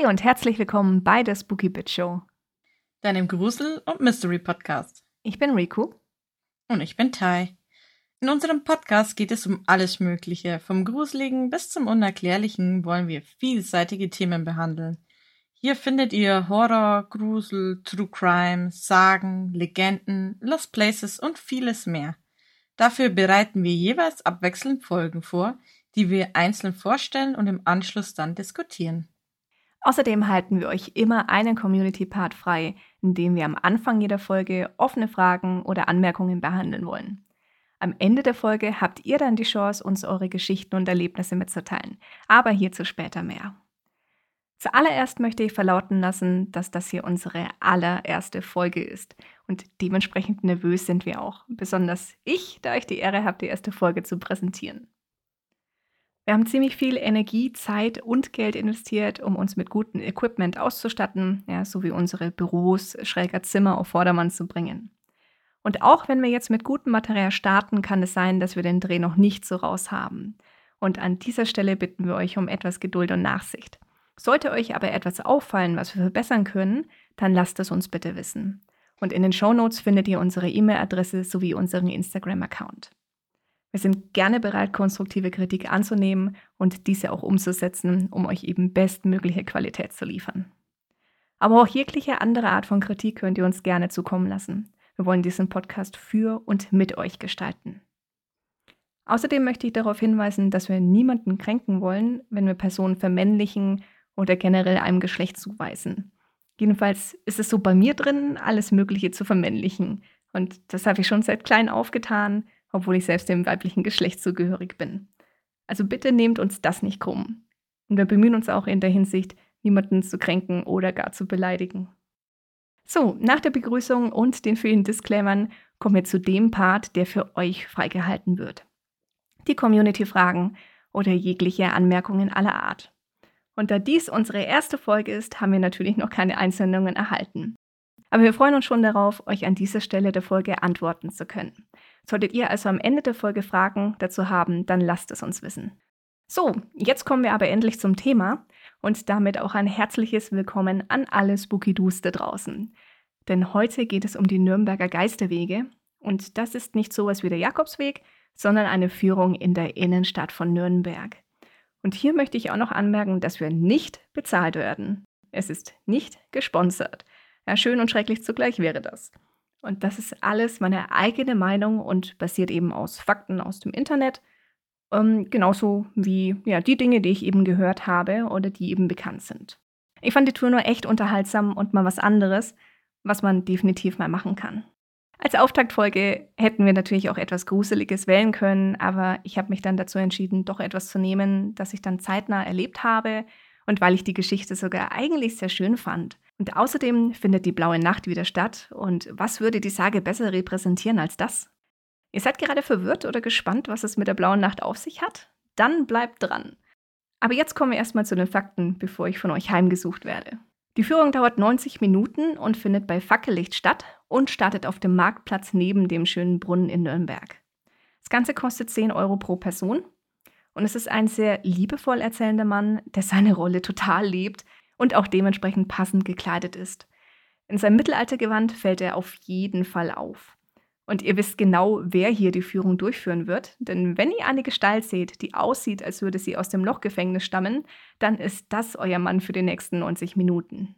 Hi und herzlich willkommen bei der Spooky Bit Show. Deinem Grusel- und Mystery-Podcast. Ich bin Riku. Und ich bin Tai. In unserem Podcast geht es um alles Mögliche. Vom Gruseligen bis zum Unerklärlichen wollen wir vielseitige Themen behandeln. Hier findet ihr Horror, Grusel, True Crime, Sagen, Legenden, Lost Places und vieles mehr. Dafür bereiten wir jeweils abwechselnd Folgen vor, die wir einzeln vorstellen und im Anschluss dann diskutieren. Außerdem halten wir euch immer einen Community-Part frei, in dem wir am Anfang jeder Folge offene Fragen oder Anmerkungen behandeln wollen. Am Ende der Folge habt ihr dann die Chance, uns eure Geschichten und Erlebnisse mitzuteilen, aber hierzu später mehr. Zuallererst möchte ich verlauten lassen, dass das hier unsere allererste Folge ist und dementsprechend nervös sind wir auch, besonders ich, da ich die Ehre habe, die erste Folge zu präsentieren. Wir haben ziemlich viel Energie, Zeit und Geld investiert, um uns mit gutem Equipment auszustatten, ja, sowie unsere Büros, schräger Zimmer auf Vordermann zu bringen. Und auch wenn wir jetzt mit gutem Material starten, kann es sein, dass wir den Dreh noch nicht so raus haben. Und an dieser Stelle bitten wir euch um etwas Geduld und Nachsicht. Sollte euch aber etwas auffallen, was wir verbessern können, dann lasst es uns bitte wissen. Und in den Show Notes findet ihr unsere E-Mail-Adresse sowie unseren Instagram-Account. Wir sind gerne bereit, konstruktive Kritik anzunehmen und diese auch umzusetzen, um euch eben bestmögliche Qualität zu liefern. Aber auch jegliche andere Art von Kritik könnt ihr uns gerne zukommen lassen. Wir wollen diesen Podcast für und mit euch gestalten. Außerdem möchte ich darauf hinweisen, dass wir niemanden kränken wollen, wenn wir Personen vermännlichen oder generell einem Geschlecht zuweisen. Jedenfalls ist es so bei mir drin, alles Mögliche zu vermännlichen. Und das habe ich schon seit klein aufgetan obwohl ich selbst dem weiblichen Geschlecht zugehörig bin. Also bitte nehmt uns das nicht krumm. Und wir bemühen uns auch in der Hinsicht, niemanden zu kränken oder gar zu beleidigen. So, nach der Begrüßung und den vielen Disclaimern kommen wir zu dem Part, der für euch freigehalten wird. Die Community-Fragen oder jegliche Anmerkungen aller Art. Und da dies unsere erste Folge ist, haben wir natürlich noch keine Einsendungen erhalten. Aber wir freuen uns schon darauf, euch an dieser Stelle der Folge antworten zu können. Solltet ihr also am Ende der Folge Fragen dazu haben, dann lasst es uns wissen. So, jetzt kommen wir aber endlich zum Thema und damit auch ein herzliches Willkommen an alle Spooky Doos da draußen. Denn heute geht es um die Nürnberger Geisterwege und das ist nicht sowas wie der Jakobsweg, sondern eine Führung in der Innenstadt von Nürnberg. Und hier möchte ich auch noch anmerken, dass wir nicht bezahlt werden. Es ist nicht gesponsert. Ja, schön und schrecklich zugleich wäre das. Und das ist alles meine eigene Meinung und basiert eben aus Fakten aus dem Internet. Ähm, genauso wie ja, die Dinge, die ich eben gehört habe oder die eben bekannt sind. Ich fand die Tour nur echt unterhaltsam und mal was anderes, was man definitiv mal machen kann. Als Auftaktfolge hätten wir natürlich auch etwas Gruseliges wählen können, aber ich habe mich dann dazu entschieden, doch etwas zu nehmen, das ich dann zeitnah erlebt habe und weil ich die Geschichte sogar eigentlich sehr schön fand. Und außerdem findet die blaue Nacht wieder statt. Und was würde die Sage besser repräsentieren als das? Ihr seid gerade verwirrt oder gespannt, was es mit der blauen Nacht auf sich hat? Dann bleibt dran. Aber jetzt kommen wir erstmal zu den Fakten, bevor ich von euch heimgesucht werde. Die Führung dauert 90 Minuten und findet bei Fackellicht statt und startet auf dem Marktplatz neben dem schönen Brunnen in Nürnberg. Das Ganze kostet 10 Euro pro Person und es ist ein sehr liebevoll erzählender Mann, der seine Rolle total lebt und auch dementsprechend passend gekleidet ist. In seinem Mittelaltergewand fällt er auf jeden Fall auf. Und ihr wisst genau, wer hier die Führung durchführen wird, denn wenn ihr eine Gestalt seht, die aussieht, als würde sie aus dem Lochgefängnis stammen, dann ist das euer Mann für die nächsten 90 Minuten.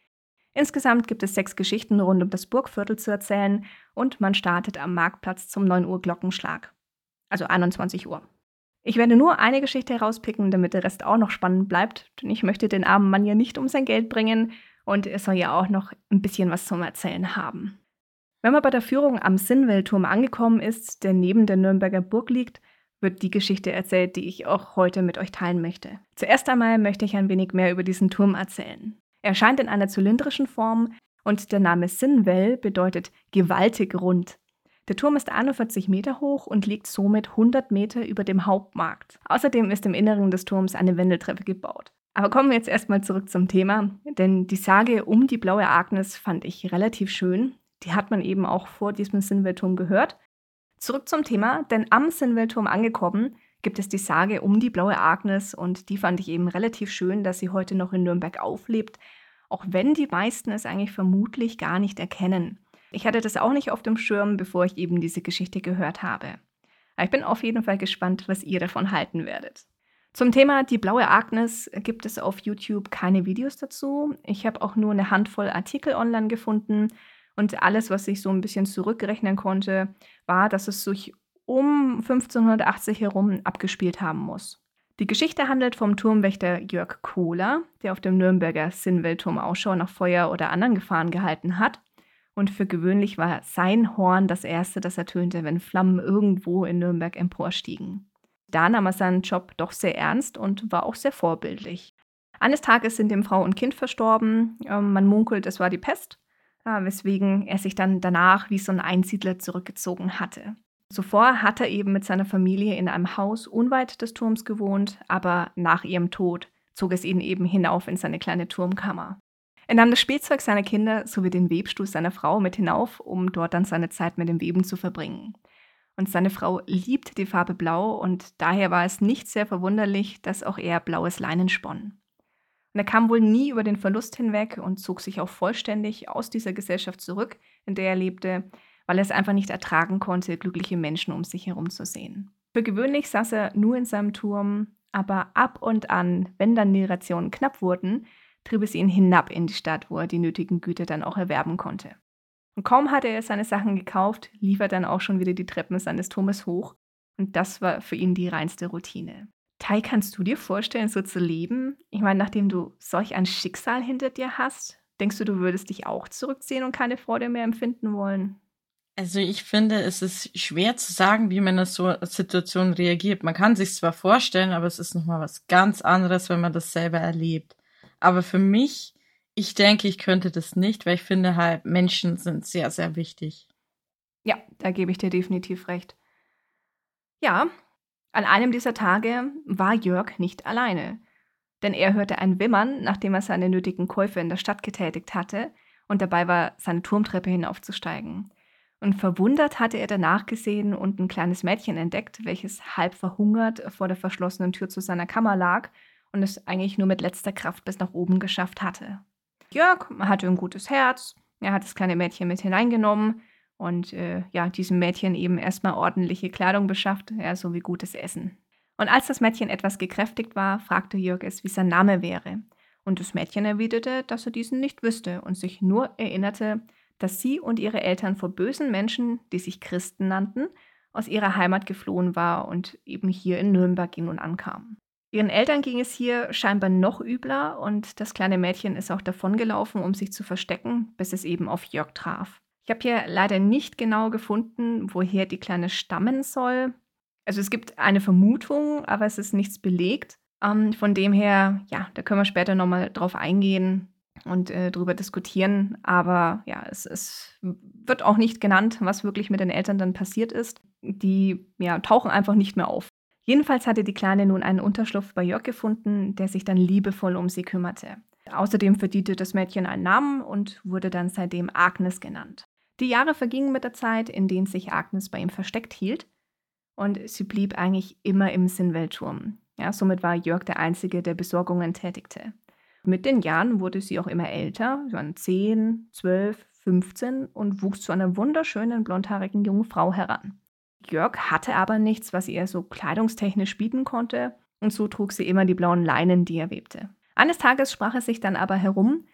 Insgesamt gibt es sechs Geschichten rund um das Burgviertel zu erzählen und man startet am Marktplatz zum 9 Uhr Glockenschlag. Also 21 Uhr. Ich werde nur eine Geschichte herauspicken, damit der Rest auch noch spannend bleibt, denn ich möchte den armen Mann ja nicht um sein Geld bringen und er soll ja auch noch ein bisschen was zum Erzählen haben. Wenn man bei der Führung am Sinnwellturm angekommen ist, der neben der Nürnberger Burg liegt, wird die Geschichte erzählt, die ich auch heute mit euch teilen möchte. Zuerst einmal möchte ich ein wenig mehr über diesen Turm erzählen. Er erscheint in einer zylindrischen Form und der Name Sinnwell bedeutet gewaltig rund. Der Turm ist 41 Meter hoch und liegt somit 100 Meter über dem Hauptmarkt. Außerdem ist im Inneren des Turms eine Wendeltreppe gebaut. Aber kommen wir jetzt erstmal zurück zum Thema, denn die Sage um die blaue Agnes fand ich relativ schön. Die hat man eben auch vor diesem Sinnweltturm gehört. Zurück zum Thema, denn am Sinnweltturm angekommen, gibt es die Sage um die blaue Agnes und die fand ich eben relativ schön, dass sie heute noch in Nürnberg auflebt, auch wenn die meisten es eigentlich vermutlich gar nicht erkennen. Ich hatte das auch nicht auf dem Schirm, bevor ich eben diese Geschichte gehört habe. Aber ich bin auf jeden Fall gespannt, was ihr davon halten werdet. Zum Thema die blaue Agnes gibt es auf YouTube keine Videos dazu. Ich habe auch nur eine Handvoll Artikel online gefunden und alles, was ich so ein bisschen zurückrechnen konnte, war, dass es sich um 1580 herum abgespielt haben muss. Die Geschichte handelt vom Turmwächter Jörg Kohler, der auf dem Nürnberger Sinnwelturm Ausschau nach Feuer oder anderen Gefahren gehalten hat. Und für gewöhnlich war sein Horn das erste, das ertönte, wenn Flammen irgendwo in Nürnberg emporstiegen. Da nahm er seinen Job doch sehr ernst und war auch sehr vorbildlich. Eines Tages sind ihm Frau und Kind verstorben. Ähm, man munkelt, es war die Pest, weswegen er sich dann danach wie so ein Einsiedler zurückgezogen hatte. Zuvor hat er eben mit seiner Familie in einem Haus unweit des Turms gewohnt, aber nach ihrem Tod zog es ihn eben hinauf in seine kleine Turmkammer. Er nahm das Spielzeug seiner Kinder sowie den Webstuhl seiner Frau mit hinauf, um dort dann seine Zeit mit dem Weben zu verbringen. Und seine Frau liebt die Farbe Blau und daher war es nicht sehr verwunderlich, dass auch er blaues Leinen spann. Und er kam wohl nie über den Verlust hinweg und zog sich auch vollständig aus dieser Gesellschaft zurück, in der er lebte, weil er es einfach nicht ertragen konnte, glückliche Menschen um sich herum zu sehen. Für gewöhnlich saß er nur in seinem Turm, aber ab und an, wenn dann die Rationen knapp wurden, trieb es ihn hinab in die Stadt, wo er die nötigen Güter dann auch erwerben konnte. Und kaum hatte er seine Sachen gekauft, lief er dann auch schon wieder die Treppen seines Turmes hoch. Und das war für ihn die reinste Routine. Tai, kannst du dir vorstellen, so zu leben? Ich meine, nachdem du solch ein Schicksal hinter dir hast, denkst du, du würdest dich auch zurückziehen und keine Freude mehr empfinden wollen? Also ich finde, es ist schwer zu sagen, wie man in so Situation reagiert. Man kann sich zwar vorstellen, aber es ist nochmal was ganz anderes, wenn man das selber erlebt. Aber für mich ich denke, ich könnte das nicht, weil ich finde halt, Menschen sind sehr, sehr wichtig. Ja, da gebe ich dir definitiv recht. Ja, an einem dieser Tage war Jörg nicht alleine, denn er hörte ein Wimmern, nachdem er seine nötigen Käufe in der Stadt getätigt hatte und dabei war, seine Turmtreppe hinaufzusteigen. Und verwundert hatte er danach gesehen und ein kleines Mädchen entdeckt, welches halb verhungert vor der verschlossenen Tür zu seiner Kammer lag und es eigentlich nur mit letzter Kraft bis nach oben geschafft hatte. Jörg hatte ein gutes Herz. Er hat das kleine Mädchen mit hineingenommen und äh, ja, diesem Mädchen eben erstmal ordentliche Kleidung beschafft, ja, sowie gutes Essen. Und als das Mädchen etwas gekräftigt war, fragte Jörg es, wie sein Name wäre. Und das Mädchen erwiderte, dass er diesen nicht wüsste und sich nur erinnerte, dass sie und ihre Eltern vor bösen Menschen, die sich Christen nannten, aus ihrer Heimat geflohen war und eben hier in Nürnberg ging und ankam. Ihren Eltern ging es hier scheinbar noch übler und das kleine Mädchen ist auch davongelaufen, um sich zu verstecken, bis es eben auf Jörg traf. Ich habe hier leider nicht genau gefunden, woher die Kleine stammen soll. Also es gibt eine Vermutung, aber es ist nichts belegt. Ähm, von dem her, ja, da können wir später nochmal drauf eingehen und äh, drüber diskutieren. Aber ja, es, es wird auch nicht genannt, was wirklich mit den Eltern dann passiert ist. Die ja, tauchen einfach nicht mehr auf. Jedenfalls hatte die Kleine nun einen Unterschlupf bei Jörg gefunden, der sich dann liebevoll um sie kümmerte. Außerdem verdiente das Mädchen einen Namen und wurde dann seitdem Agnes genannt. Die Jahre vergingen mit der Zeit, in denen sich Agnes bei ihm versteckt hielt, und sie blieb eigentlich immer im Sinnweltturm. Ja, somit war Jörg der Einzige, der Besorgungen tätigte. Mit den Jahren wurde sie auch immer älter, sie waren 10, 12, 15 und wuchs zu einer wunderschönen blondhaarigen jungen Frau heran. Jörg hatte aber nichts, was ihr so kleidungstechnisch bieten konnte, und so trug sie immer die blauen Leinen, die er webte. Eines Tages sprach es sich dann aber herum,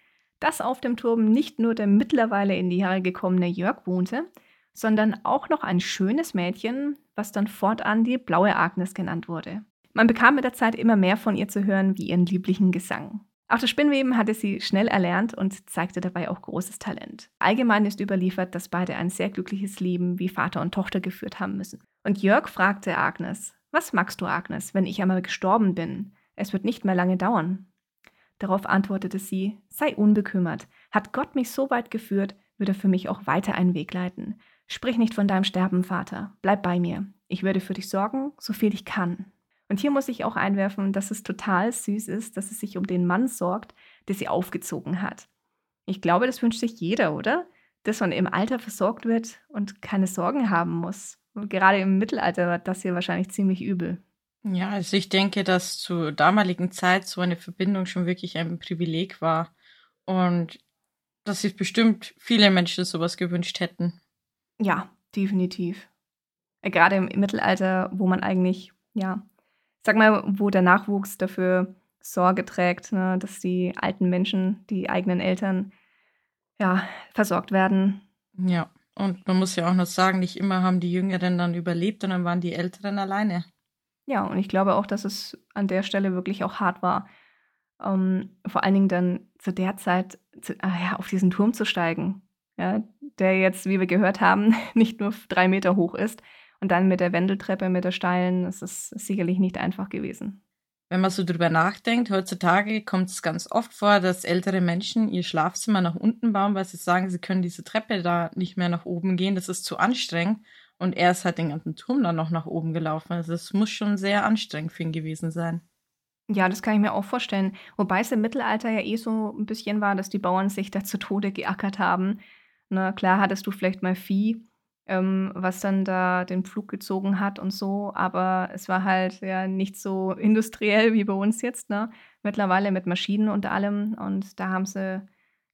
dass auf dem Turm nicht nur der mittlerweile in die Jahre gekommene Jörg wohnte, sondern auch noch ein schönes Mädchen, was dann fortan die blaue Agnes genannt wurde. Man bekam mit der Zeit immer mehr von ihr zu hören wie ihren lieblichen Gesang. Auch das Spinnweben hatte sie schnell erlernt und zeigte dabei auch großes Talent. Allgemein ist überliefert, dass beide ein sehr glückliches Leben wie Vater und Tochter geführt haben müssen. Und Jörg fragte Agnes, was magst du, Agnes, wenn ich einmal gestorben bin? Es wird nicht mehr lange dauern. Darauf antwortete sie, sei unbekümmert. Hat Gott mich so weit geführt, wird er für mich auch weiter einen Weg leiten. Sprich nicht von deinem Sterben, Vater. Bleib bei mir. Ich werde für dich sorgen, so viel ich kann. Und hier muss ich auch einwerfen, dass es total süß ist, dass es sich um den Mann sorgt, der sie aufgezogen hat. Ich glaube, das wünscht sich jeder, oder? Dass man im Alter versorgt wird und keine Sorgen haben muss. Und gerade im Mittelalter war das hier wahrscheinlich ziemlich übel. Ja, also ich denke, dass zur damaligen Zeit so eine Verbindung schon wirklich ein Privileg war und dass sich bestimmt viele Menschen sowas gewünscht hätten. Ja, definitiv. Gerade im Mittelalter, wo man eigentlich, ja, sag mal, wo der Nachwuchs dafür Sorge trägt, ne, dass die alten Menschen, die eigenen Eltern, ja, versorgt werden. Ja, und man muss ja auch noch sagen, nicht immer haben die Jüngeren dann überlebt und dann waren die Älteren alleine. Ja, und ich glaube auch, dass es an der Stelle wirklich auch hart war. Ähm, vor allen Dingen dann zu der Zeit zu, ah ja, auf diesen Turm zu steigen, ja, der jetzt, wie wir gehört haben, nicht nur drei Meter hoch ist. Und dann mit der Wendeltreppe, mit der steilen, das ist sicherlich nicht einfach gewesen. Wenn man so drüber nachdenkt, heutzutage kommt es ganz oft vor, dass ältere Menschen ihr Schlafzimmer nach unten bauen, weil sie sagen, sie können diese Treppe da nicht mehr nach oben gehen, das ist zu anstrengend. Und er ist halt den ganzen Turm dann noch nach oben gelaufen. Also es muss schon sehr anstrengend für ihn gewesen sein. Ja, das kann ich mir auch vorstellen. Wobei es im Mittelalter ja eh so ein bisschen war, dass die Bauern sich da zu Tode geackert haben. Na klar hattest du vielleicht mal Vieh, ähm, was dann da den Pflug gezogen hat und so, aber es war halt ja nicht so industriell wie bei uns jetzt, ne? Mittlerweile mit Maschinen und allem. Und da haben sie,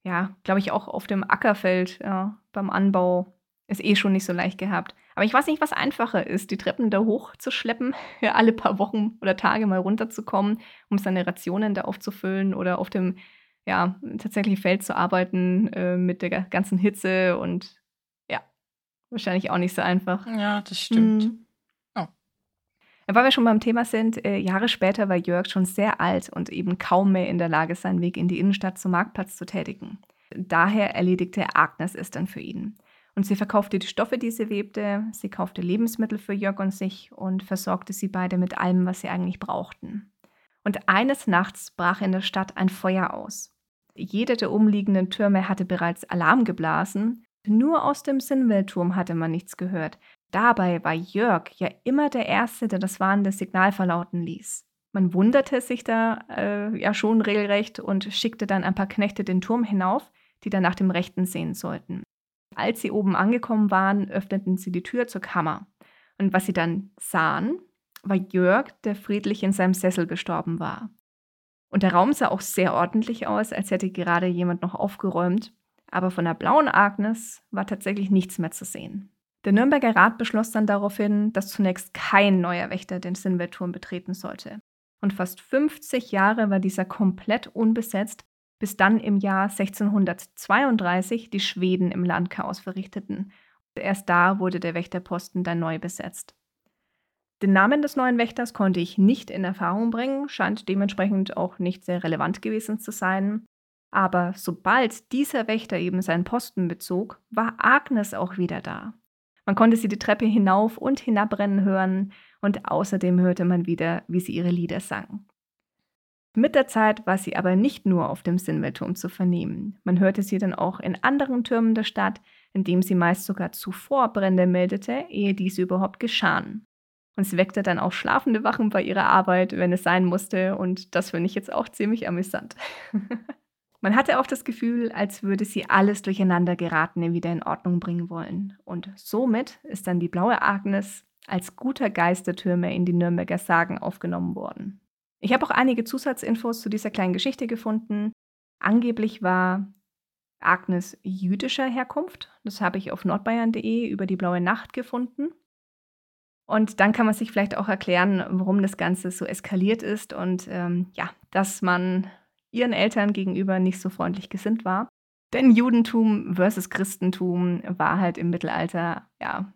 ja, glaube ich, auch auf dem Ackerfeld ja, beim Anbau es eh schon nicht so leicht gehabt. Aber ich weiß nicht, was einfacher ist, die Treppen da hochzuschleppen, ja, alle paar Wochen oder Tage mal runterzukommen, um seine Rationen da aufzufüllen oder auf dem ja, tatsächlich Feld zu arbeiten äh, mit der ganzen Hitze und wahrscheinlich auch nicht so einfach. Ja, das stimmt. Mhm. Oh. Weil wir schon beim Thema sind, äh, Jahre später war Jörg schon sehr alt und eben kaum mehr in der Lage, seinen Weg in die Innenstadt zum Marktplatz zu tätigen. Daher erledigte Agnes es dann für ihn. Und sie verkaufte die Stoffe, die sie webte, sie kaufte Lebensmittel für Jörg und sich und versorgte sie beide mit allem, was sie eigentlich brauchten. Und eines Nachts brach in der Stadt ein Feuer aus. Jeder der umliegenden Türme hatte bereits Alarm geblasen, nur aus dem Sinnweltturm hatte man nichts gehört. Dabei war Jörg ja immer der Erste, der das warnende Signal verlauten ließ. Man wunderte sich da äh, ja schon regelrecht und schickte dann ein paar Knechte den Turm hinauf, die dann nach dem Rechten sehen sollten. Als sie oben angekommen waren, öffneten sie die Tür zur Kammer. Und was sie dann sahen, war Jörg, der friedlich in seinem Sessel gestorben war. Und der Raum sah auch sehr ordentlich aus, als hätte gerade jemand noch aufgeräumt, aber von der blauen Agnes war tatsächlich nichts mehr zu sehen. Der Nürnberger Rat beschloss dann daraufhin, dass zunächst kein neuer Wächter den Sinnweltturm betreten sollte. Und fast 50 Jahre war dieser komplett unbesetzt, bis dann im Jahr 1632 die Schweden im Land Chaos verrichteten. Erst da wurde der Wächterposten dann neu besetzt. Den Namen des neuen Wächters konnte ich nicht in Erfahrung bringen, scheint dementsprechend auch nicht sehr relevant gewesen zu sein. Aber sobald dieser Wächter eben seinen Posten bezog, war Agnes auch wieder da. Man konnte sie die Treppe hinauf und hinabrennen hören und außerdem hörte man wieder, wie sie ihre Lieder sang. Mit der Zeit war sie aber nicht nur auf dem Sinnwelturm zu vernehmen. Man hörte sie dann auch in anderen Türmen der Stadt, indem sie meist sogar zuvor Brände meldete, ehe diese überhaupt geschahen. Und sie weckte dann auch schlafende Wachen bei ihrer Arbeit, wenn es sein musste, und das finde ich jetzt auch ziemlich amüsant. Man hatte auch das Gefühl, als würde sie alles durcheinander geratene wieder in Ordnung bringen wollen. Und somit ist dann die blaue Agnes als guter Geist der Türme in die Nürnberger Sagen aufgenommen worden. Ich habe auch einige Zusatzinfos zu dieser kleinen Geschichte gefunden. Angeblich war Agnes jüdischer Herkunft. Das habe ich auf nordbayern.de über die blaue Nacht gefunden. Und dann kann man sich vielleicht auch erklären, warum das Ganze so eskaliert ist und ähm, ja, dass man ihren Eltern gegenüber nicht so freundlich gesinnt war. Denn Judentum versus Christentum war halt im Mittelalter ja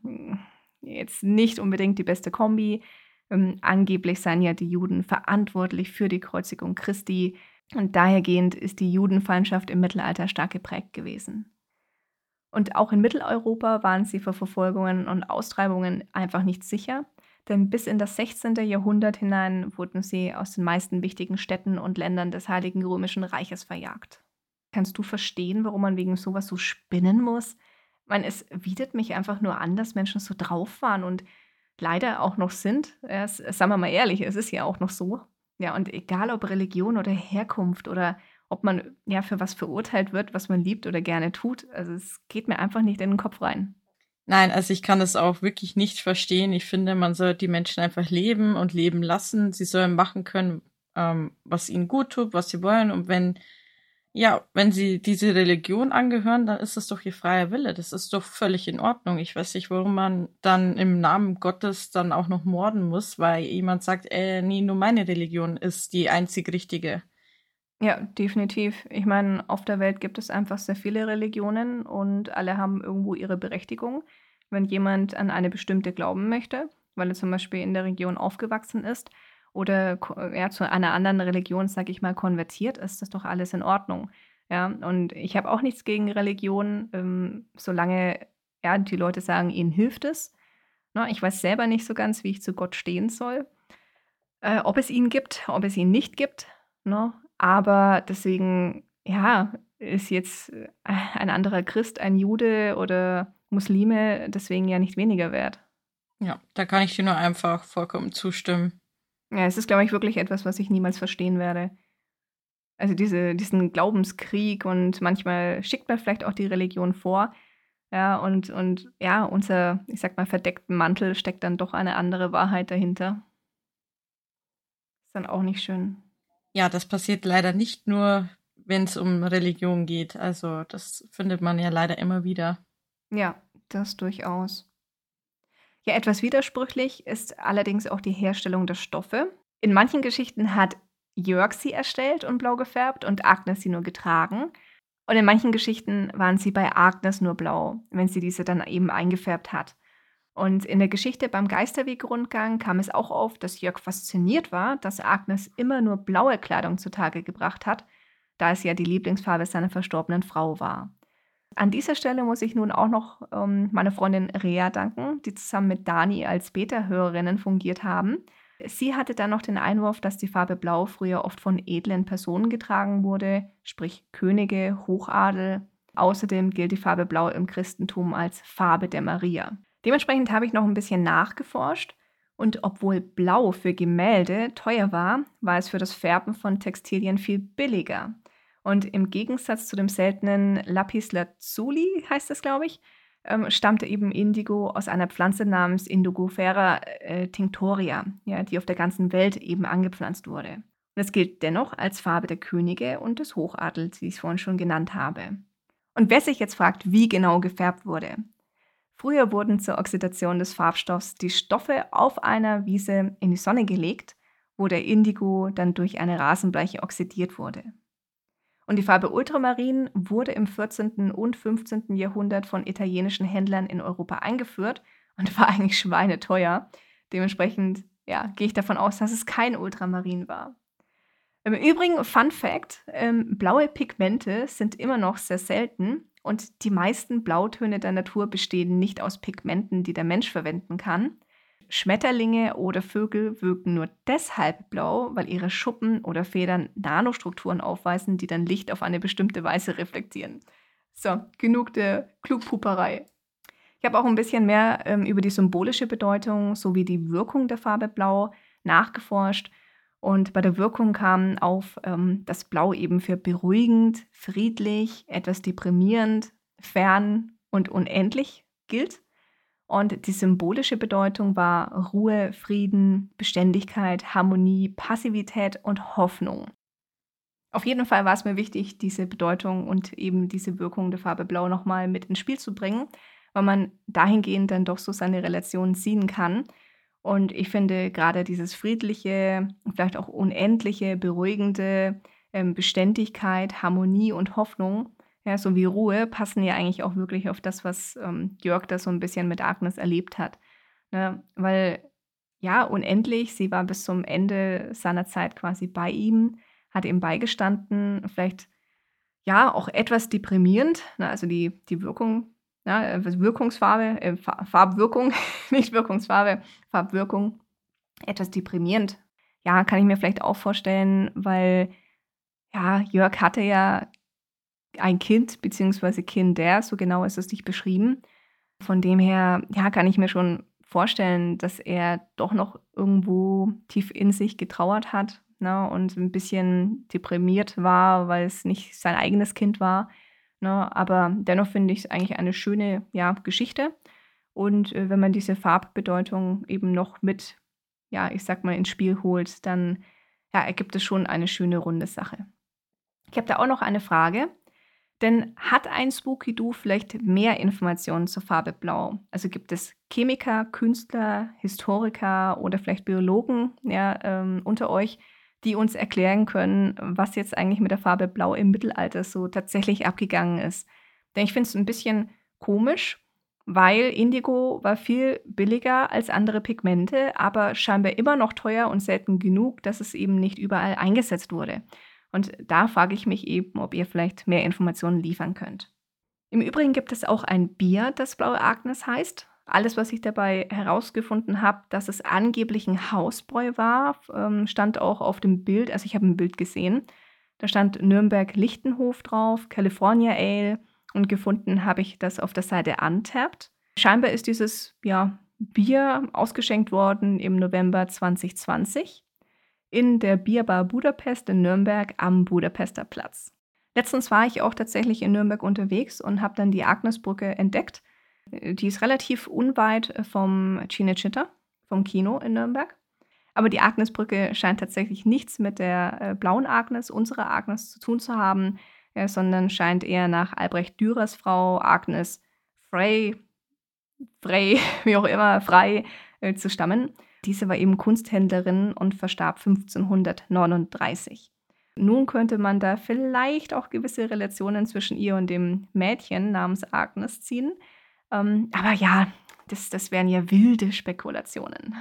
jetzt nicht unbedingt die beste Kombi. Ähm, angeblich seien ja die Juden verantwortlich für die Kreuzigung Christi und dahergehend ist die Judenfeindschaft im Mittelalter stark geprägt gewesen. Und auch in Mitteleuropa waren sie vor Verfolgungen und Austreibungen einfach nicht sicher, denn bis in das 16. Jahrhundert hinein wurden sie aus den meisten wichtigen Städten und Ländern des Heiligen Römischen Reiches verjagt. Kannst du verstehen, warum man wegen sowas so spinnen muss? Ich meine, es widert mich einfach nur an, dass Menschen so drauf waren und leider auch noch sind. Es, sagen wir mal ehrlich, es ist ja auch noch so. Ja, und egal ob Religion oder Herkunft oder ob man ja für was verurteilt wird, was man liebt oder gerne tut, also es geht mir einfach nicht in den Kopf rein. Nein, also ich kann das auch wirklich nicht verstehen. Ich finde, man soll die Menschen einfach leben und leben lassen. Sie sollen machen können, ähm, was ihnen gut tut, was sie wollen. Und wenn, ja, wenn sie diese Religion angehören, dann ist das doch ihr freier Wille. Das ist doch völlig in Ordnung. Ich weiß nicht, warum man dann im Namen Gottes dann auch noch morden muss, weil jemand sagt, äh, nee, nur meine Religion ist die einzig richtige. Ja, definitiv. Ich meine, auf der Welt gibt es einfach sehr viele Religionen und alle haben irgendwo ihre Berechtigung. Wenn jemand an eine bestimmte glauben möchte, weil er zum Beispiel in der Region aufgewachsen ist oder ja, zu einer anderen Religion, sage ich mal, konvertiert, ist das doch alles in Ordnung. Ja, und ich habe auch nichts gegen Religion, ähm, solange ja, die Leute sagen, ihnen hilft es. Na, ne, ich weiß selber nicht so ganz, wie ich zu Gott stehen soll. Äh, ob es ihn gibt, ob es ihn nicht gibt. Ne? Aber deswegen, ja, ist jetzt äh, ein anderer Christ, ein Jude oder Muslime deswegen ja nicht weniger wert. Ja, da kann ich dir nur einfach vollkommen zustimmen. Ja, es ist, glaube ich, wirklich etwas, was ich niemals verstehen werde. Also diese, diesen Glaubenskrieg und manchmal schickt man vielleicht auch die Religion vor. Ja, und, und ja, unser, ich sag mal, verdeckten Mantel steckt dann doch eine andere Wahrheit dahinter. Ist dann auch nicht schön. Ja, das passiert leider nicht nur, wenn es um Religion geht. Also das findet man ja leider immer wieder. Ja, das durchaus. Ja, etwas widersprüchlich ist allerdings auch die Herstellung der Stoffe. In manchen Geschichten hat Jörg sie erstellt und blau gefärbt und Agnes sie nur getragen. Und in manchen Geschichten waren sie bei Agnes nur blau, wenn sie diese dann eben eingefärbt hat. Und in der Geschichte beim Geisterwegrundgang kam es auch auf, dass Jörg fasziniert war, dass Agnes immer nur blaue Kleidung zutage gebracht hat, da es ja die Lieblingsfarbe seiner verstorbenen Frau war. An dieser Stelle muss ich nun auch noch ähm, meiner Freundin Rea danken, die zusammen mit Dani als Beta-Hörerinnen fungiert haben. Sie hatte dann noch den Einwurf, dass die Farbe Blau früher oft von edlen Personen getragen wurde, sprich Könige, Hochadel. Außerdem gilt die Farbe Blau im Christentum als Farbe der Maria. Dementsprechend habe ich noch ein bisschen nachgeforscht und obwohl Blau für Gemälde teuer war, war es für das Färben von Textilien viel billiger. Und im Gegensatz zu dem seltenen Lapis Lazuli, heißt das, glaube ich, ähm, stammte eben Indigo aus einer Pflanze namens Indigofera äh, tinctoria, ja, die auf der ganzen Welt eben angepflanzt wurde. Und es gilt dennoch als Farbe der Könige und des Hochadels, wie ich es vorhin schon genannt habe. Und wer sich jetzt fragt, wie genau gefärbt wurde, Früher wurden zur Oxidation des Farbstoffs die Stoffe auf einer Wiese in die Sonne gelegt, wo der Indigo dann durch eine Rasenbleiche oxidiert wurde. Und die Farbe Ultramarin wurde im 14. und 15. Jahrhundert von italienischen Händlern in Europa eingeführt und war eigentlich schweineteuer. Dementsprechend ja, gehe ich davon aus, dass es kein Ultramarin war. Im Übrigen, Fun Fact: ähm, blaue Pigmente sind immer noch sehr selten und die meisten Blautöne der Natur bestehen nicht aus Pigmenten, die der Mensch verwenden kann. Schmetterlinge oder Vögel wirken nur deshalb blau, weil ihre Schuppen oder Federn Nanostrukturen aufweisen, die dann Licht auf eine bestimmte Weise reflektieren. So, genug der Klugpuperei. Ich habe auch ein bisschen mehr ähm, über die symbolische Bedeutung sowie die Wirkung der Farbe Blau nachgeforscht und bei der Wirkung kam auf, ähm, dass Blau eben für beruhigend, friedlich, etwas deprimierend, fern und unendlich gilt. Und die symbolische Bedeutung war Ruhe, Frieden, Beständigkeit, Harmonie, Passivität und Hoffnung. Auf jeden Fall war es mir wichtig, diese Bedeutung und eben diese Wirkung der Farbe Blau nochmal mit ins Spiel zu bringen, weil man dahingehend dann doch so seine Relation ziehen kann. Und ich finde gerade dieses friedliche, vielleicht auch unendliche, beruhigende ähm, Beständigkeit, Harmonie und Hoffnung, ja, sowie Ruhe, passen ja eigentlich auch wirklich auf das, was ähm, Jörg da so ein bisschen mit Agnes erlebt hat. Ne? Weil, ja, unendlich, sie war bis zum Ende seiner Zeit quasi bei ihm, hat ihm beigestanden, vielleicht ja auch etwas deprimierend, ne? also die, die Wirkung ja, Wirkungsfarbe, äh, Farbwirkung, nicht Wirkungsfarbe, Farbwirkung, etwas deprimierend. Ja, kann ich mir vielleicht auch vorstellen, weil ja, Jörg hatte ja ein Kind, beziehungsweise Kinder, so genau ist es nicht beschrieben. Von dem her, ja, kann ich mir schon vorstellen, dass er doch noch irgendwo tief in sich getrauert hat ne, und ein bisschen deprimiert war, weil es nicht sein eigenes Kind war. Ne? Aber dennoch finde ich es eigentlich eine schöne ja, Geschichte. Und äh, wenn man diese Farbbedeutung eben noch mit, ja, ich sag mal, ins Spiel holt, dann ja, ergibt es schon eine schöne runde Sache. Ich habe da auch noch eine Frage. Denn hat ein Spooky Doo vielleicht mehr Informationen zur Farbe Blau? Also gibt es Chemiker, Künstler, Historiker oder vielleicht Biologen ja, ähm, unter euch, die uns erklären können, was jetzt eigentlich mit der Farbe Blau im Mittelalter so tatsächlich abgegangen ist? Denn ich finde es ein bisschen komisch, weil Indigo war viel billiger als andere Pigmente, aber scheinbar immer noch teuer und selten genug, dass es eben nicht überall eingesetzt wurde. Und da frage ich mich eben, ob ihr vielleicht mehr Informationen liefern könnt. Im Übrigen gibt es auch ein Bier, das Blaue Agnes heißt. Alles, was ich dabei herausgefunden habe, dass es angeblich ein Hausbräu war, ähm, stand auch auf dem Bild. Also ich habe ein Bild gesehen. Da stand Nürnberg Lichtenhof drauf, California Ale und gefunden habe ich das auf der Seite Untapped. Scheinbar ist dieses ja, Bier ausgeschenkt worden im November 2020 in der Bierbar Budapest in Nürnberg am Budapester Platz. Letztens war ich auch tatsächlich in Nürnberg unterwegs und habe dann die Agnesbrücke entdeckt. Die ist relativ unweit vom Cinecittà, vom Kino in Nürnberg. Aber die Agnesbrücke scheint tatsächlich nichts mit der äh, blauen Agnes, unserer Agnes, zu tun zu haben, äh, sondern scheint eher nach Albrecht Dürers Frau Agnes Frey, Frey, wie auch immer, Frei äh, zu stammen. Diese war eben Kunsthändlerin und verstarb 1539. Nun könnte man da vielleicht auch gewisse Relationen zwischen ihr und dem Mädchen namens Agnes ziehen. Ähm, aber ja, das, das wären ja wilde Spekulationen.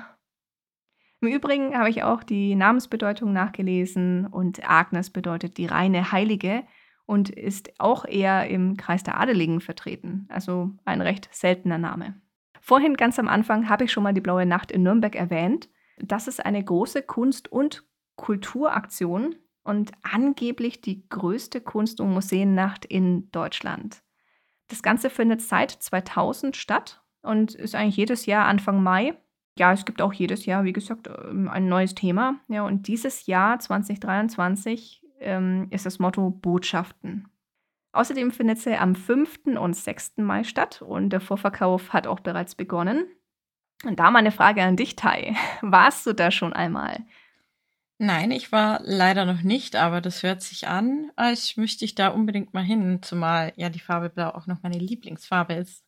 Im Übrigen habe ich auch die Namensbedeutung nachgelesen und Agnes bedeutet die reine Heilige und ist auch eher im Kreis der Adeligen vertreten, also ein recht seltener Name. Vorhin ganz am Anfang habe ich schon mal die Blaue Nacht in Nürnberg erwähnt. Das ist eine große Kunst- und Kulturaktion und angeblich die größte Kunst- und Museennacht in Deutschland. Das Ganze findet seit 2000 statt und ist eigentlich jedes Jahr Anfang Mai. Ja, es gibt auch jedes Jahr, wie gesagt, ähm, ein neues Thema. Ja, und dieses Jahr 2023 ähm, ist das Motto Botschaften. Außerdem findet sie am 5. und 6. Mai statt und der Vorverkauf hat auch bereits begonnen. Und da meine Frage an dich, Tai. Warst du da schon einmal? Nein, ich war leider noch nicht, aber das hört sich an, als möchte ich da unbedingt mal hin, zumal ja die Farbe Blau auch noch meine Lieblingsfarbe ist.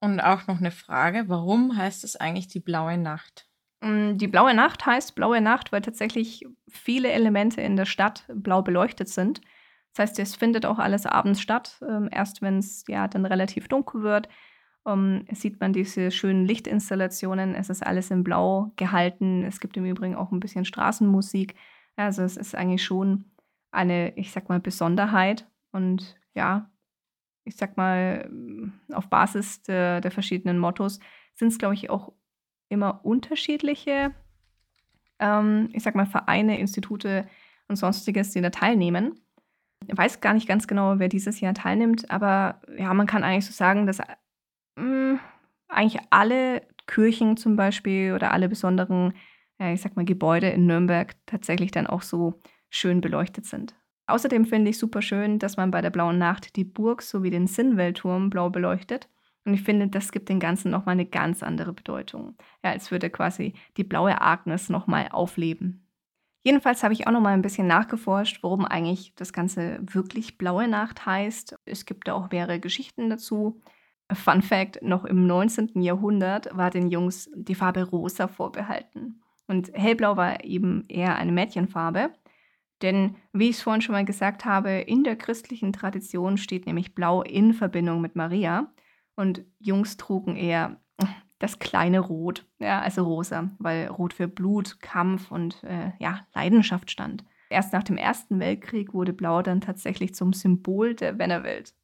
Und auch noch eine Frage, warum heißt es eigentlich die blaue Nacht? Mm, die blaue Nacht heißt blaue Nacht, weil tatsächlich viele Elemente in der Stadt blau beleuchtet sind. Das heißt, es findet auch alles abends statt. Ähm, erst wenn es ja dann relativ dunkel wird, ähm, sieht man diese schönen Lichtinstallationen. Es ist alles in Blau gehalten. Es gibt im Übrigen auch ein bisschen Straßenmusik. Also es ist eigentlich schon eine, ich sag mal, Besonderheit. Und ja, ich sag mal, auf Basis der, der verschiedenen Mottos sind es, glaube ich, auch immer unterschiedliche, ähm, ich sag mal, Vereine, Institute und sonstiges, die da teilnehmen. Ich weiß gar nicht ganz genau, wer dieses Jahr teilnimmt, aber ja, man kann eigentlich so sagen, dass hm, eigentlich alle Kirchen zum Beispiel oder alle besonderen, ja, ich sag mal, Gebäude in Nürnberg tatsächlich dann auch so schön beleuchtet sind. Außerdem finde ich super schön, dass man bei der Blauen Nacht die Burg sowie den Sinnweltturm blau beleuchtet. Und ich finde, das gibt dem Ganzen nochmal eine ganz andere Bedeutung. Ja, als würde quasi die blaue Agnes nochmal aufleben. Jedenfalls habe ich auch noch mal ein bisschen nachgeforscht, warum eigentlich das Ganze wirklich Blaue Nacht heißt. Es gibt da auch mehrere Geschichten dazu. Fun Fact: Noch im 19. Jahrhundert war den Jungs die Farbe Rosa vorbehalten. Und hellblau war eben eher eine Mädchenfarbe. Denn, wie ich es vorhin schon mal gesagt habe, in der christlichen Tradition steht nämlich Blau in Verbindung mit Maria. Und Jungs trugen eher das kleine Rot, ja, also rosa, weil Rot für Blut, Kampf und äh, ja, Leidenschaft stand. Erst nach dem Ersten Weltkrieg wurde Blau dann tatsächlich zum Symbol der Männerwelt.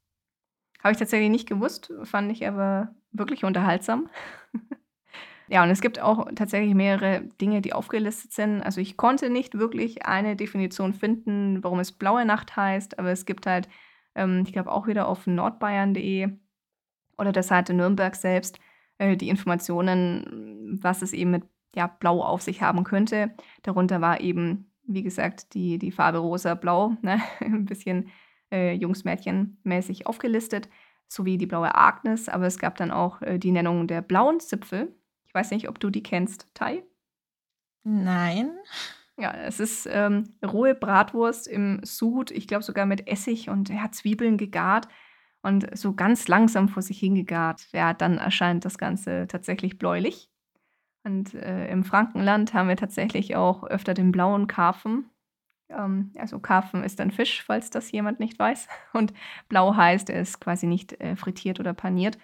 Habe ich tatsächlich nicht gewusst, fand ich aber wirklich unterhaltsam. ja, und es gibt auch tatsächlich mehrere Dinge, die aufgelistet sind. Also ich konnte nicht wirklich eine Definition finden, warum es blaue Nacht heißt, aber es gibt halt, ähm, ich glaube auch wieder auf nordbayern.de oder der Seite Nürnberg selbst, äh, die Informationen, was es eben mit ja, Blau auf sich haben könnte. Darunter war eben, wie gesagt, die, die Farbe rosa-blau, ne? ein bisschen äh, Jungs-Mädchen-mäßig aufgelistet, sowie die blaue Agnes, aber es gab dann auch äh, die Nennung der blauen Zipfel. Ich weiß nicht, ob du die kennst, Tai? Nein. Ja, es ist ähm, rohe Bratwurst im Sud, ich glaube sogar mit Essig und ja, Zwiebeln gegart und so ganz langsam vor sich hingegart. Ja, dann erscheint das Ganze tatsächlich bläulich. Und äh, im Frankenland haben wir tatsächlich auch öfter den blauen Karpfen. Ähm, also Karpfen ist ein Fisch, falls das jemand nicht weiß. Und blau heißt, er ist quasi nicht äh, frittiert oder paniert.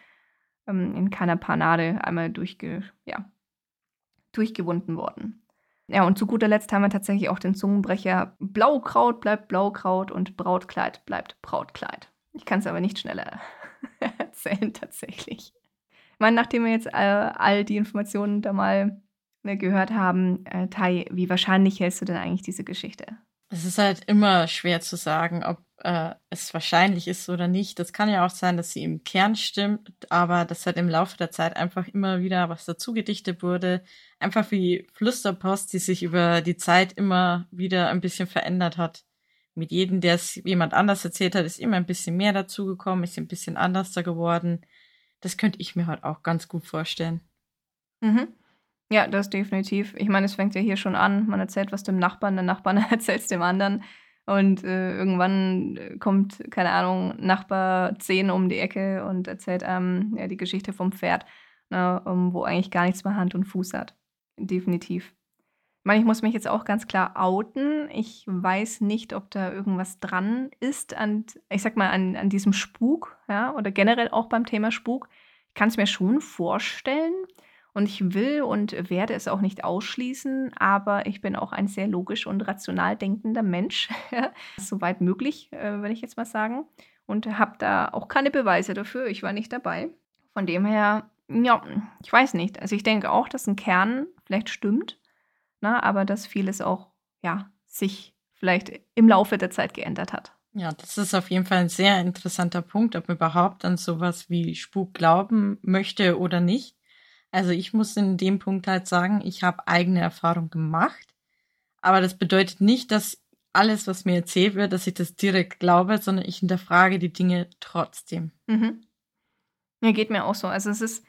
Ähm, in keiner Panade einmal durchge, ja, durchgewunden worden. Ja, und zu guter Letzt haben wir tatsächlich auch den Zungenbrecher Blaukraut bleibt Blaukraut und Brautkleid bleibt Brautkleid. Ich kann es aber nicht schneller erzählen tatsächlich. Ich meine, nachdem wir jetzt äh, all die Informationen da mal ne, gehört haben, äh, Tai, wie wahrscheinlich hältst du denn eigentlich diese Geschichte? Es ist halt immer schwer zu sagen, ob äh, es wahrscheinlich ist oder nicht. Das kann ja auch sein, dass sie im Kern stimmt, aber dass halt im Laufe der Zeit einfach immer wieder was dazu gedichtet wurde. Einfach wie Flüsterpost, die sich über die Zeit immer wieder ein bisschen verändert hat. Mit jedem, der es jemand anders erzählt hat, ist immer ein bisschen mehr dazugekommen, ist ein bisschen anders da geworden. Das könnte ich mir halt auch ganz gut vorstellen. Mhm. Ja, das definitiv. Ich meine, es fängt ja hier schon an. Man erzählt was dem Nachbarn, der Nachbarn erzählt es dem anderen. Und äh, irgendwann äh, kommt, keine Ahnung, Nachbar 10 um die Ecke und erzählt einem ja, die Geschichte vom Pferd, ne, um, wo eigentlich gar nichts mehr Hand und Fuß hat. Definitiv. Ich meine, ich muss mich jetzt auch ganz klar outen. Ich weiß nicht, ob da irgendwas dran ist an, ich sag mal, an, an diesem Spuk, ja, oder generell auch beim Thema Spuk. Ich kann es mir schon vorstellen. Und ich will und werde es auch nicht ausschließen, aber ich bin auch ein sehr logisch und rational denkender Mensch, soweit möglich, äh, würde ich jetzt mal sagen. Und habe da auch keine Beweise dafür. Ich war nicht dabei. Von dem her, ja, ich weiß nicht. Also ich denke auch, dass ein Kern vielleicht stimmt, na, ne, aber dass vieles auch, ja, sich vielleicht im Laufe der Zeit geändert hat. Ja, das ist auf jeden Fall ein sehr interessanter Punkt, ob man überhaupt an sowas wie Spuk glauben möchte oder nicht. Also ich muss in dem Punkt halt sagen, ich habe eigene Erfahrung gemacht. Aber das bedeutet nicht, dass alles, was mir erzählt wird, dass ich das direkt glaube, sondern ich hinterfrage die Dinge trotzdem. Mhm. Ja, geht mir auch so. Also es ist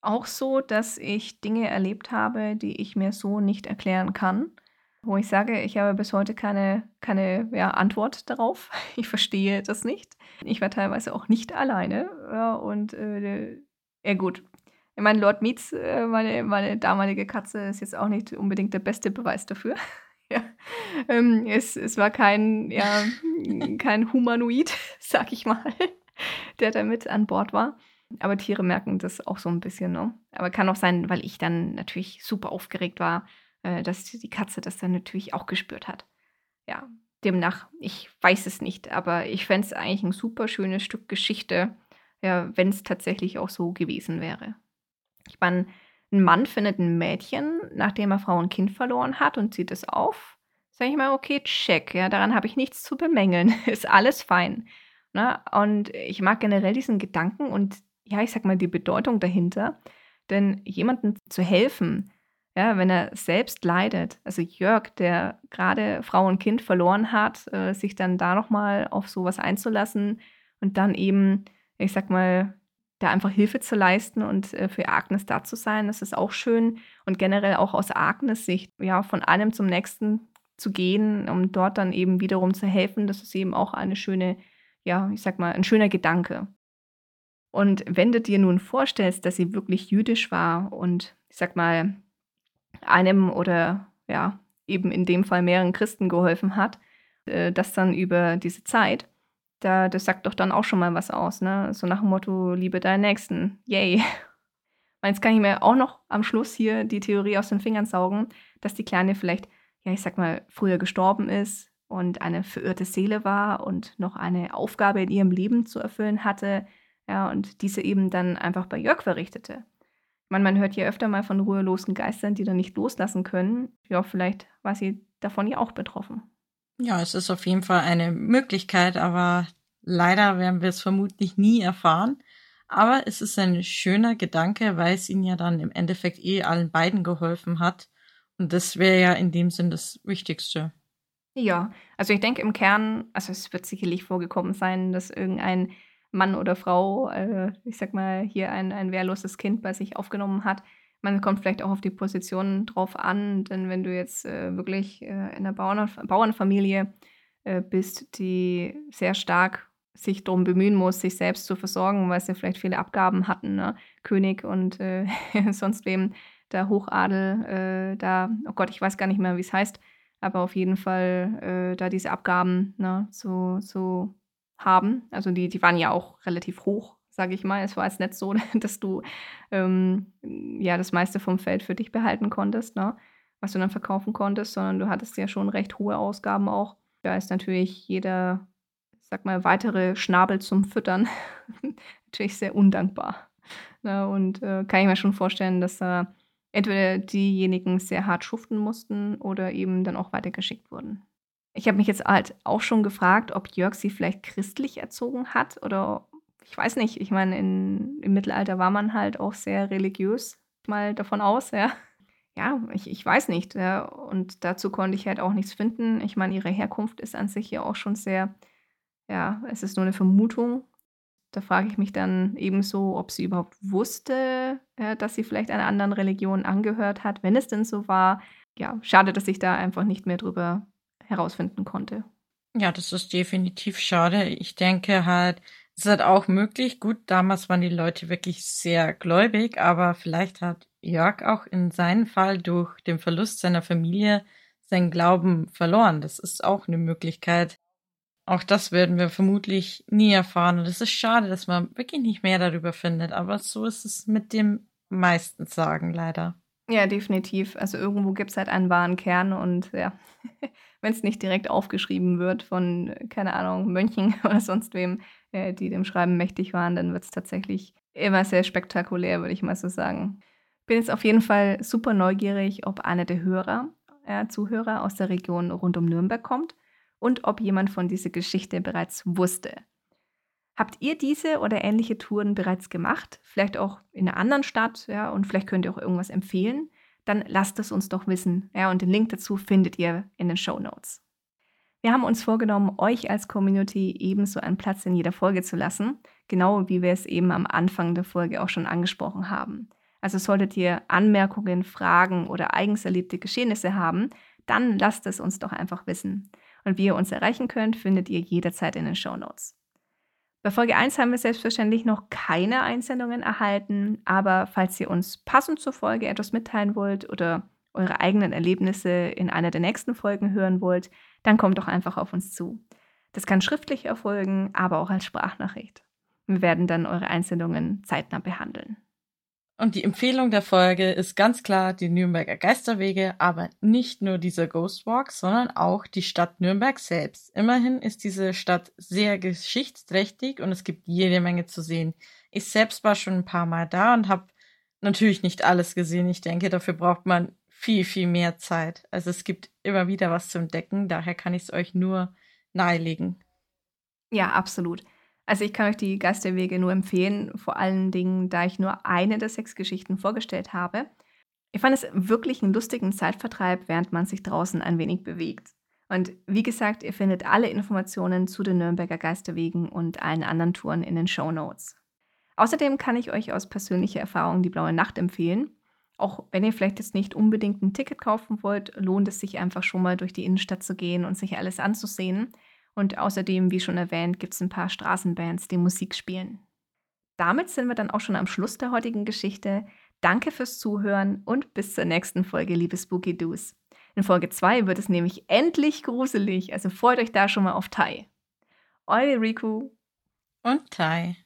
auch so, dass ich Dinge erlebt habe, die ich mir so nicht erklären kann. Wo ich sage, ich habe bis heute keine, keine ja, Antwort darauf. Ich verstehe das nicht. Ich war teilweise auch nicht alleine. Ja, und äh, ja gut, ich meine, Lord Meets, äh, meine, meine damalige Katze, ist jetzt auch nicht unbedingt der beste Beweis dafür. ja. Ähm, es, es war kein, ja, kein Humanoid, sag ich mal, der da mit an Bord war. Aber Tiere merken das auch so ein bisschen, ne? Aber kann auch sein, weil ich dann natürlich super aufgeregt war, äh, dass die Katze das dann natürlich auch gespürt hat. Ja, demnach, ich weiß es nicht, aber ich fände es eigentlich ein super schönes Stück Geschichte, ja, wenn es tatsächlich auch so gewesen wäre. Ich meine, ein Mann findet ein Mädchen, nachdem er Frau und Kind verloren hat und zieht es auf. Sag ich mal, okay, check, ja, daran habe ich nichts zu bemängeln. Ist alles fein. Ne? Und ich mag generell diesen Gedanken und ja, ich sag mal, die Bedeutung dahinter. Denn jemandem zu helfen, ja, wenn er selbst leidet, also Jörg, der gerade Frau und Kind verloren hat, äh, sich dann da nochmal auf sowas einzulassen und dann eben, ich sag mal, da einfach Hilfe zu leisten und äh, für Agnes da zu sein. Das ist auch schön. Und generell auch aus Agnes Sicht, ja, von einem zum nächsten zu gehen, um dort dann eben wiederum zu helfen, das ist eben auch eine schöne, ja, ich sag mal, ein schöner Gedanke. Und wenn du dir nun vorstellst, dass sie wirklich jüdisch war und ich sag mal, einem oder ja, eben in dem Fall mehreren Christen geholfen hat, äh, das dann über diese Zeit, da, das sagt doch dann auch schon mal was aus, ne? So nach dem Motto, liebe deinen Nächsten. Yay. Jetzt kann ich mir auch noch am Schluss hier die Theorie aus den Fingern saugen, dass die Kleine vielleicht, ja, ich sag mal, früher gestorben ist und eine verirrte Seele war und noch eine Aufgabe in ihrem Leben zu erfüllen hatte, ja, und diese eben dann einfach bei Jörg verrichtete. Ich meine, man hört ja öfter mal von ruhelosen Geistern, die dann nicht loslassen können. Ja, vielleicht war sie davon ja auch betroffen. Ja, es ist auf jeden Fall eine Möglichkeit, aber leider werden wir es vermutlich nie erfahren. Aber es ist ein schöner Gedanke, weil es ihnen ja dann im Endeffekt eh allen beiden geholfen hat. Und das wäre ja in dem Sinn das Wichtigste. Ja, also ich denke im Kern, also es wird sicherlich vorgekommen sein, dass irgendein Mann oder Frau, äh, ich sag mal, hier ein, ein wehrloses Kind bei sich aufgenommen hat. Man kommt vielleicht auch auf die Position drauf an, denn wenn du jetzt äh, wirklich äh, in einer Bauern, Bauernfamilie äh, bist, die sehr stark sich darum bemühen muss, sich selbst zu versorgen, weil sie vielleicht viele Abgaben hatten, ne? König und äh, sonst wem, der Hochadel, äh, da, oh Gott, ich weiß gar nicht mehr, wie es heißt, aber auf jeden Fall da diese Abgaben ne, zu, zu haben. Also die, die waren ja auch relativ hoch sage ich mal. Es war jetzt nicht so, dass du ähm, ja das meiste vom Feld für dich behalten konntest, ne? was du dann verkaufen konntest, sondern du hattest ja schon recht hohe Ausgaben auch. Da ist natürlich jeder, sag mal, weitere Schnabel zum Füttern natürlich sehr undankbar. Ne? Und äh, kann ich mir schon vorstellen, dass da äh, entweder diejenigen sehr hart schuften mussten oder eben dann auch weitergeschickt wurden. Ich habe mich jetzt halt auch schon gefragt, ob Jörg sie vielleicht christlich erzogen hat oder ich weiß nicht, ich meine, im Mittelalter war man halt auch sehr religiös, mal davon aus, ja. Ja, ich, ich weiß nicht. Ja. Und dazu konnte ich halt auch nichts finden. Ich meine, ihre Herkunft ist an sich ja auch schon sehr, ja, es ist nur eine Vermutung. Da frage ich mich dann ebenso, ob sie überhaupt wusste, ja, dass sie vielleicht einer anderen Religion angehört hat, wenn es denn so war. Ja, schade, dass ich da einfach nicht mehr drüber herausfinden konnte. Ja, das ist definitiv schade. Ich denke halt, ist halt auch möglich. Gut, damals waren die Leute wirklich sehr gläubig, aber vielleicht hat Jörg auch in seinem Fall durch den Verlust seiner Familie seinen Glauben verloren. Das ist auch eine Möglichkeit. Auch das werden wir vermutlich nie erfahren. Und es ist schade, dass man wirklich nicht mehr darüber findet. Aber so ist es mit dem meisten Sagen leider. Ja, definitiv. Also irgendwo gibt es halt einen wahren Kern und ja, wenn es nicht direkt aufgeschrieben wird von, keine Ahnung, Mönchen oder sonst wem, äh, die dem Schreiben mächtig waren, dann wird es tatsächlich immer sehr spektakulär, würde ich mal so sagen. Bin jetzt auf jeden Fall super neugierig, ob einer der Hörer, äh, Zuhörer aus der Region rund um Nürnberg kommt und ob jemand von dieser Geschichte bereits wusste. Habt ihr diese oder ähnliche Touren bereits gemacht? Vielleicht auch in einer anderen Stadt, ja, und vielleicht könnt ihr auch irgendwas empfehlen? Dann lasst es uns doch wissen. Ja, und den Link dazu findet ihr in den Show Notes. Wir haben uns vorgenommen, euch als Community ebenso einen Platz in jeder Folge zu lassen, genau wie wir es eben am Anfang der Folge auch schon angesprochen haben. Also solltet ihr Anmerkungen, Fragen oder eigens erlebte Geschehnisse haben, dann lasst es uns doch einfach wissen. Und wie ihr uns erreichen könnt, findet ihr jederzeit in den Show Notes. Bei Folge 1 haben wir selbstverständlich noch keine Einsendungen erhalten, aber falls ihr uns passend zur Folge etwas mitteilen wollt oder eure eigenen Erlebnisse in einer der nächsten Folgen hören wollt, dann kommt doch einfach auf uns zu. Das kann schriftlich erfolgen, aber auch als Sprachnachricht. Wir werden dann eure Einsendungen zeitnah behandeln. Und die Empfehlung der Folge ist ganz klar die Nürnberger Geisterwege, aber nicht nur dieser Ghostwalk, sondern auch die Stadt Nürnberg selbst. Immerhin ist diese Stadt sehr geschichtsträchtig und es gibt jede Menge zu sehen. Ich selbst war schon ein paar Mal da und habe natürlich nicht alles gesehen. Ich denke, dafür braucht man viel, viel mehr Zeit. Also es gibt immer wieder was zu entdecken, daher kann ich es euch nur nahelegen. Ja, absolut. Also ich kann euch die Geisterwege nur empfehlen, vor allen Dingen, da ich nur eine der sechs Geschichten vorgestellt habe. Ich fand es wirklich einen lustigen Zeitvertreib, während man sich draußen ein wenig bewegt. Und wie gesagt, ihr findet alle Informationen zu den Nürnberger Geisterwegen und allen anderen Touren in den Show Notes. Außerdem kann ich euch aus persönlicher Erfahrung die Blaue Nacht empfehlen. Auch wenn ihr vielleicht jetzt nicht unbedingt ein Ticket kaufen wollt, lohnt es sich einfach schon mal durch die Innenstadt zu gehen und sich alles anzusehen. Und außerdem, wie schon erwähnt, gibt es ein paar Straßenbands, die Musik spielen. Damit sind wir dann auch schon am Schluss der heutigen Geschichte. Danke fürs Zuhören und bis zur nächsten Folge, liebe Spooky Doos. In Folge 2 wird es nämlich endlich gruselig, also freut euch da schon mal auf Tai. Eure Riku und Tai.